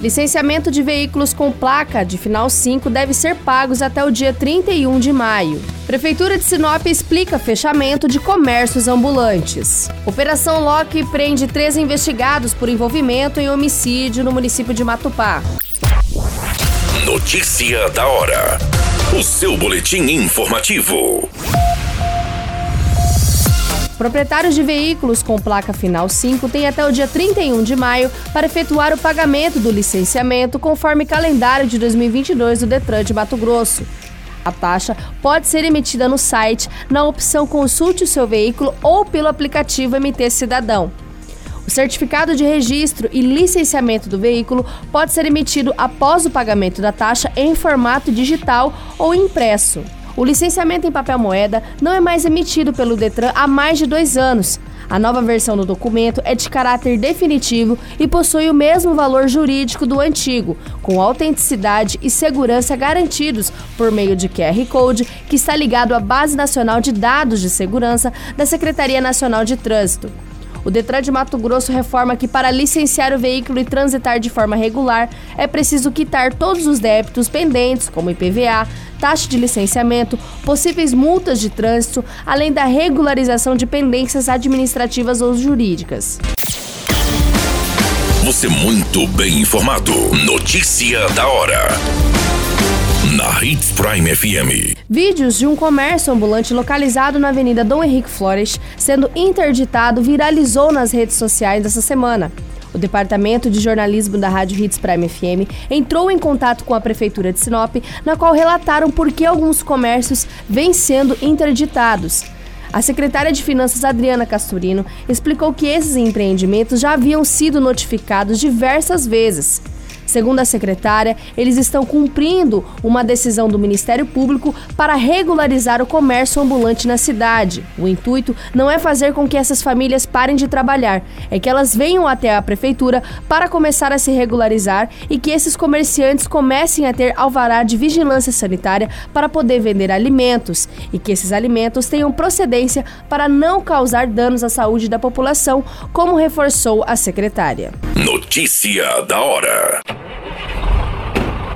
Licenciamento de veículos com placa de final 5 deve ser pagos até o dia 31 de maio. Prefeitura de Sinop explica fechamento de comércios ambulantes. Operação Loki prende três investigados por envolvimento em homicídio no município de Matupá. Notícia da hora. O seu boletim informativo. Proprietários de veículos com placa final 5 têm até o dia 31 de maio para efetuar o pagamento do licenciamento conforme calendário de 2022 do Detran de Mato Grosso. A taxa pode ser emitida no site na opção Consulte o seu veículo ou pelo aplicativo MT Cidadão. O certificado de registro e licenciamento do veículo pode ser emitido após o pagamento da taxa em formato digital ou impresso. O licenciamento em papel moeda não é mais emitido pelo Detran há mais de dois anos. A nova versão do documento é de caráter definitivo e possui o mesmo valor jurídico do antigo, com autenticidade e segurança garantidos por meio de QR Code, que está ligado à Base Nacional de Dados de Segurança da Secretaria Nacional de Trânsito. O Detran de Mato Grosso reforma que para licenciar o veículo e transitar de forma regular é preciso quitar todos os débitos pendentes, como IPVA, taxa de licenciamento, possíveis multas de trânsito, além da regularização de pendências administrativas ou jurídicas. Você muito bem informado. Notícia da hora na Hits Prime FM. Vídeos de um comércio ambulante localizado na Avenida Dom Henrique Flores sendo interditado viralizou nas redes sociais essa semana. O Departamento de Jornalismo da Rádio Hits Prime FM entrou em contato com a Prefeitura de Sinop, na qual relataram por que alguns comércios vêm sendo interditados. A secretária de Finanças Adriana Casturino explicou que esses empreendimentos já haviam sido notificados diversas vezes. Segundo a secretária, eles estão cumprindo uma decisão do Ministério Público para regularizar o comércio ambulante na cidade. O intuito não é fazer com que essas famílias parem de trabalhar, é que elas venham até a prefeitura para começar a se regularizar e que esses comerciantes comecem a ter alvará de vigilância sanitária para poder vender alimentos e que esses alimentos tenham procedência para não causar danos à saúde da população, como reforçou a secretária. Notícia da hora.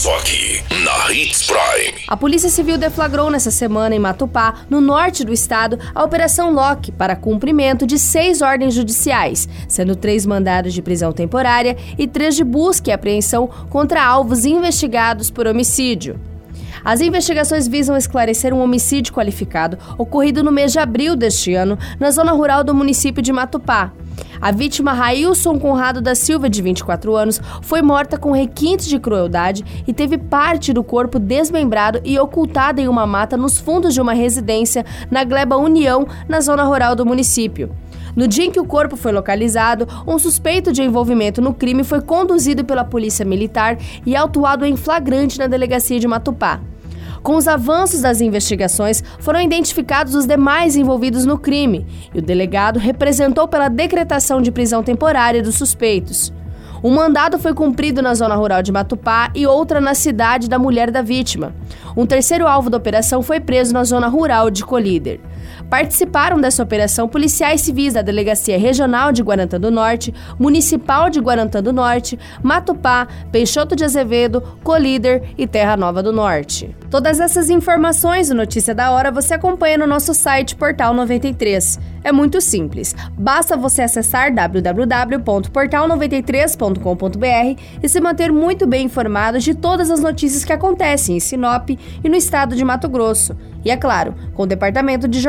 Só aqui, na Hits Prime. A Polícia Civil deflagrou nessa semana em Matupá, no norte do estado, a Operação Lock para cumprimento de seis ordens judiciais, sendo três mandados de prisão temporária e três de busca e apreensão contra alvos investigados por homicídio. As investigações visam esclarecer um homicídio qualificado ocorrido no mês de abril deste ano na zona rural do município de Matupá. A vítima Railson Conrado da Silva, de 24 anos, foi morta com requintes de crueldade e teve parte do corpo desmembrado e ocultada em uma mata nos fundos de uma residência na Gleba União, na zona rural do município. No dia em que o corpo foi localizado, um suspeito de envolvimento no crime foi conduzido pela polícia militar e autuado em flagrante na delegacia de Matupá. Com os avanços das investigações, foram identificados os demais envolvidos no crime e o delegado representou pela decretação de prisão temporária dos suspeitos. Um mandado foi cumprido na zona rural de Matupá e outra na cidade da mulher da vítima. Um terceiro alvo da operação foi preso na zona rural de Colíder. Participaram dessa operação policiais civis da Delegacia Regional de Guarantã do Norte, Municipal de Guarantã do Norte, Matupá, Peixoto de Azevedo, Colíder e Terra Nova do Norte. Todas essas informações do Notícia da Hora você acompanha no nosso site Portal 93. É muito simples. Basta você acessar www.portal93.com.br e se manter muito bem informado de todas as notícias que acontecem em Sinop e no estado de Mato Grosso. E é claro, com o departamento de